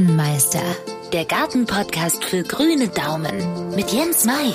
Gartenmeister, der Gartenpodcast für grüne Daumen mit Jens Mai.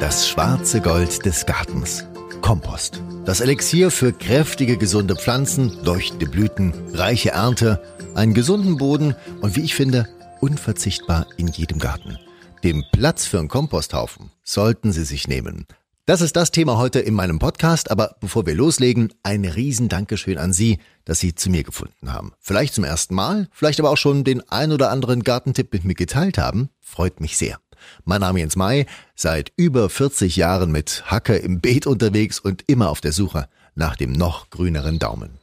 Das schwarze Gold des Gartens. Kompost. Das Elixier für kräftige, gesunde Pflanzen, leuchtende Blüten, reiche Ernte, einen gesunden Boden und wie ich finde, unverzichtbar in jedem Garten. Dem Platz für einen Komposthaufen sollten Sie sich nehmen. Das ist das Thema heute in meinem Podcast, aber bevor wir loslegen, ein riesen Dankeschön an Sie, dass Sie zu mir gefunden haben. Vielleicht zum ersten Mal, vielleicht aber auch schon den ein oder anderen Gartentipp mit mir geteilt haben. Freut mich sehr. Mein Name ist Jens Mai, seit über 40 Jahren mit Hacke im Beet unterwegs und immer auf der Suche nach dem noch grüneren Daumen.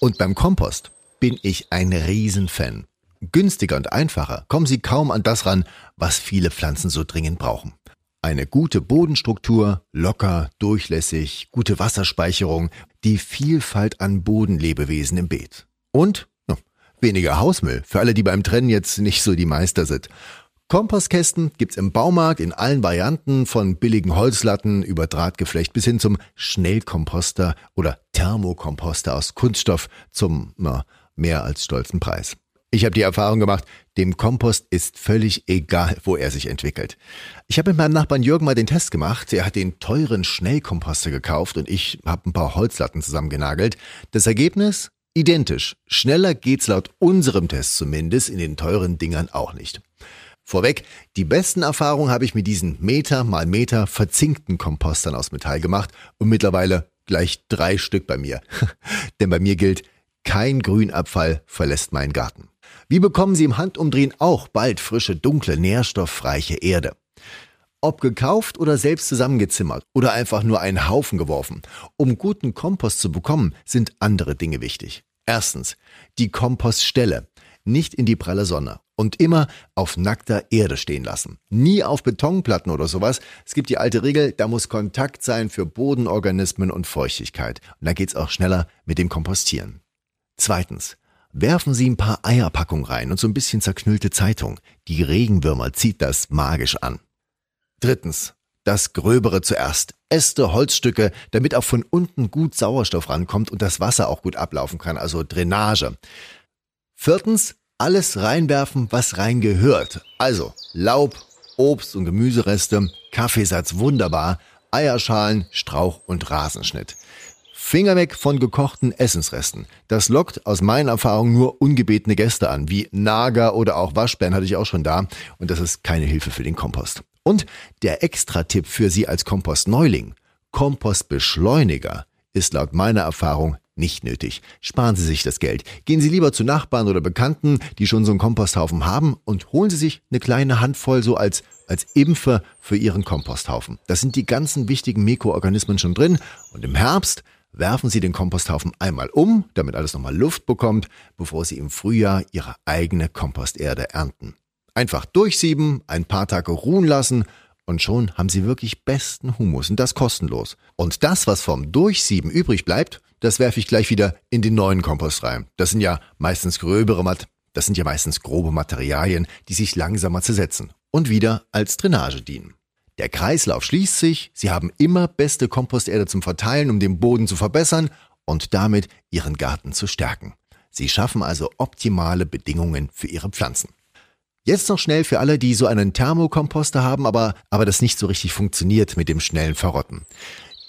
Und beim Kompost bin ich ein Riesenfan. Günstiger und einfacher kommen Sie kaum an das ran, was viele Pflanzen so dringend brauchen. Eine gute Bodenstruktur, locker, durchlässig, gute Wasserspeicherung, die Vielfalt an Bodenlebewesen im Beet. Und no, weniger Hausmüll, für alle, die beim Trennen jetzt nicht so die Meister sind. Kompostkästen gibt's im Baumarkt in allen Varianten, von billigen Holzlatten über Drahtgeflecht bis hin zum Schnellkomposter oder Thermokomposter aus Kunststoff zum na, mehr als stolzen Preis. Ich habe die Erfahrung gemacht, dem Kompost ist völlig egal, wo er sich entwickelt. Ich habe mit meinem Nachbarn Jürgen mal den Test gemacht. Er hat den teuren Schnellkomposter gekauft und ich habe ein paar Holzlatten zusammengenagelt. Das Ergebnis? Identisch. Schneller geht's laut unserem Test zumindest in den teuren Dingern auch nicht. Vorweg, die besten Erfahrungen habe ich mit diesen Meter mal Meter verzinkten Kompostern aus Metall gemacht und mittlerweile gleich drei Stück bei mir. Denn bei mir gilt, kein Grünabfall verlässt meinen Garten. Wie bekommen Sie im Handumdrehen auch bald frische, dunkle, nährstoffreiche Erde? Ob gekauft oder selbst zusammengezimmert oder einfach nur einen Haufen geworfen. Um guten Kompost zu bekommen, sind andere Dinge wichtig. Erstens, die Kompoststelle. Nicht in die pralle Sonne und immer auf nackter Erde stehen lassen. Nie auf Betonplatten oder sowas. Es gibt die alte Regel, da muss Kontakt sein für Bodenorganismen und Feuchtigkeit. Und da geht's auch schneller mit dem Kompostieren. Zweitens, Werfen Sie ein paar Eierpackungen rein und so ein bisschen zerknüllte Zeitung. Die Regenwürmer zieht das magisch an. Drittens. Das Gröbere zuerst. Äste, Holzstücke, damit auch von unten gut Sauerstoff rankommt und das Wasser auch gut ablaufen kann, also Drainage. Viertens. Alles reinwerfen, was reingehört. Also Laub, Obst und Gemüsereste, Kaffeesatz wunderbar, Eierschalen, Strauch und Rasenschnitt. Finger weg von gekochten Essensresten. Das lockt aus meinen Erfahrungen nur ungebetene Gäste an, wie Nager oder auch Waschbären hatte ich auch schon da. Und das ist keine Hilfe für den Kompost. Und der Extra-Tipp für Sie als Kompostneuling. Kompostbeschleuniger ist laut meiner Erfahrung nicht nötig. Sparen Sie sich das Geld. Gehen Sie lieber zu Nachbarn oder Bekannten, die schon so einen Komposthaufen haben und holen Sie sich eine kleine Handvoll so als als Impfe für Ihren Komposthaufen. Da sind die ganzen wichtigen Mikroorganismen schon drin und im Herbst werfen Sie den Komposthaufen einmal um, damit alles nochmal Luft bekommt, bevor Sie im Frühjahr Ihre eigene Komposterde ernten. Einfach durchsieben, ein paar Tage ruhen lassen und schon haben Sie wirklich besten Humus und das kostenlos. Und das, was vom Durchsieben übrig bleibt, das werfe ich gleich wieder in den neuen Kompost rein. Das sind ja meistens gröbere Mat das sind ja meistens grobe Materialien, die sich langsamer zersetzen und wieder als Drainage dienen. Der Kreislauf schließt sich, Sie haben immer beste Komposterde zum Verteilen, um den Boden zu verbessern und damit Ihren Garten zu stärken. Sie schaffen also optimale Bedingungen für Ihre Pflanzen. Jetzt noch schnell für alle, die so einen Thermokomposter haben, aber, aber das nicht so richtig funktioniert mit dem schnellen Verrotten.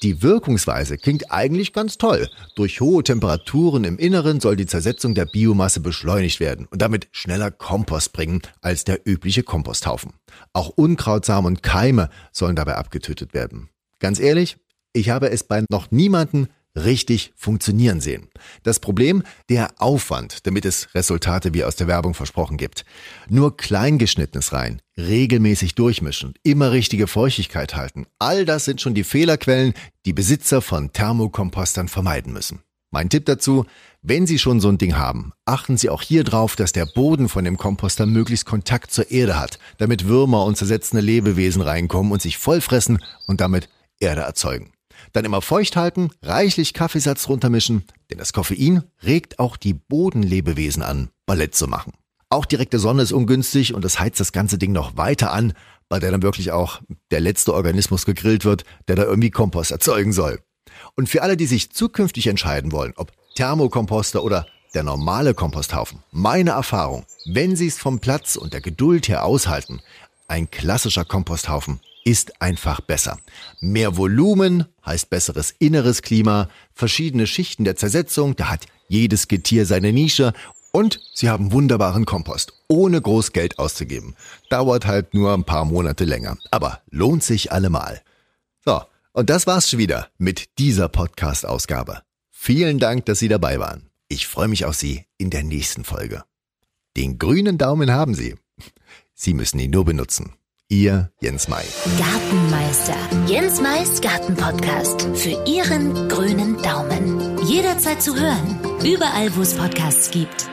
Die Wirkungsweise klingt eigentlich ganz toll. Durch hohe Temperaturen im Inneren soll die Zersetzung der Biomasse beschleunigt werden und damit schneller Kompost bringen als der übliche Komposthaufen. Auch Unkrautsamen und Keime sollen dabei abgetötet werden. Ganz ehrlich, ich habe es bei noch niemanden richtig funktionieren sehen. Das Problem, der Aufwand, damit es Resultate wie aus der Werbung versprochen gibt. Nur kleingeschnittenes rein, regelmäßig durchmischen, immer richtige Feuchtigkeit halten. All das sind schon die Fehlerquellen, die Besitzer von Thermokompostern vermeiden müssen. Mein Tipp dazu, wenn Sie schon so ein Ding haben, achten Sie auch hier drauf, dass der Boden von dem Komposter möglichst Kontakt zur Erde hat, damit Würmer und zersetzende Lebewesen reinkommen und sich vollfressen und damit Erde erzeugen. Dann immer feucht halten, reichlich Kaffeesatz runtermischen, denn das Koffein regt auch die Bodenlebewesen an, Ballett zu machen. Auch direkte Sonne ist ungünstig und das heizt das ganze Ding noch weiter an, bei der dann wirklich auch der letzte Organismus gegrillt wird, der da irgendwie Kompost erzeugen soll. Und für alle, die sich zukünftig entscheiden wollen, ob Thermokomposter oder der normale Komposthaufen, meine Erfahrung, wenn Sie es vom Platz und der Geduld her aushalten, ein klassischer Komposthaufen ist einfach besser. Mehr Volumen heißt besseres inneres Klima, verschiedene Schichten der Zersetzung, da hat jedes Getier seine Nische und sie haben wunderbaren Kompost, ohne groß Geld auszugeben. Dauert halt nur ein paar Monate länger, aber lohnt sich allemal. So, und das war's schon wieder mit dieser Podcast-Ausgabe. Vielen Dank, dass Sie dabei waren. Ich freue mich auf Sie in der nächsten Folge. Den grünen Daumen haben Sie. Sie müssen ihn nur benutzen. Ihr Jens Mai. Gartenmeister. Jens Mais Gartenpodcast. Für Ihren grünen Daumen. Jederzeit zu hören. Überall, wo es Podcasts gibt.